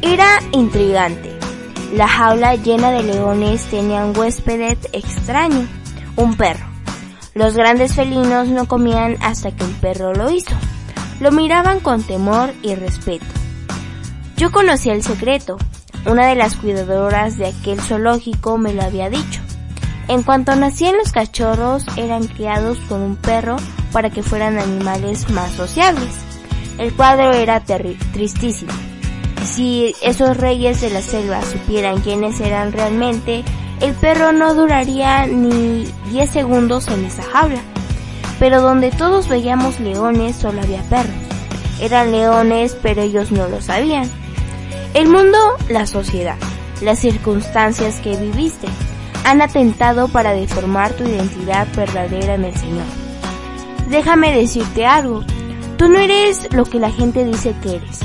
Era intrigante. La jaula llena de leones tenía un huésped extraño, un perro. Los grandes felinos no comían hasta que el perro lo hizo. Lo miraban con temor y respeto. Yo conocía el secreto. Una de las cuidadoras de aquel zoológico me lo había dicho. En cuanto nacían los cachorros, eran criados con un perro para que fueran animales más sociables. El cuadro era tristísimo. Si esos reyes de la selva supieran quiénes eran realmente, el perro no duraría ni 10 segundos en esa jaula. Pero donde todos veíamos leones solo había perros. Eran leones, pero ellos no lo sabían. El mundo, la sociedad, las circunstancias que viviste, han atentado para deformar tu identidad verdadera en el Señor. Déjame decirte algo, tú no eres lo que la gente dice que eres,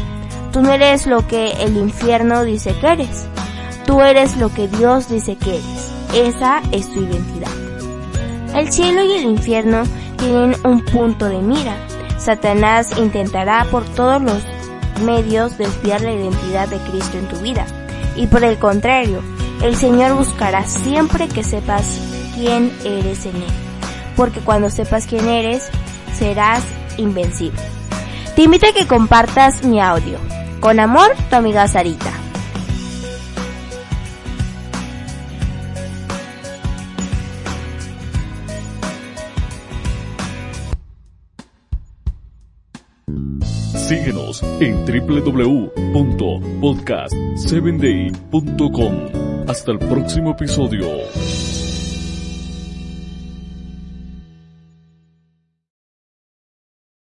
tú no eres lo que el infierno dice que eres, tú eres lo que Dios dice que eres, esa es tu identidad. El cielo y el infierno tienen un punto de mira, Satanás intentará por todos los medios desviar la identidad de Cristo en tu vida, y por el contrario, el Señor buscará siempre que sepas quién eres en Él, porque cuando sepas quién eres, serás invencible. Te invito a que compartas mi audio. Con amor, tu amiga Sarita. Síguenos en www.podcast7day.com. Hasta el próximo episodio.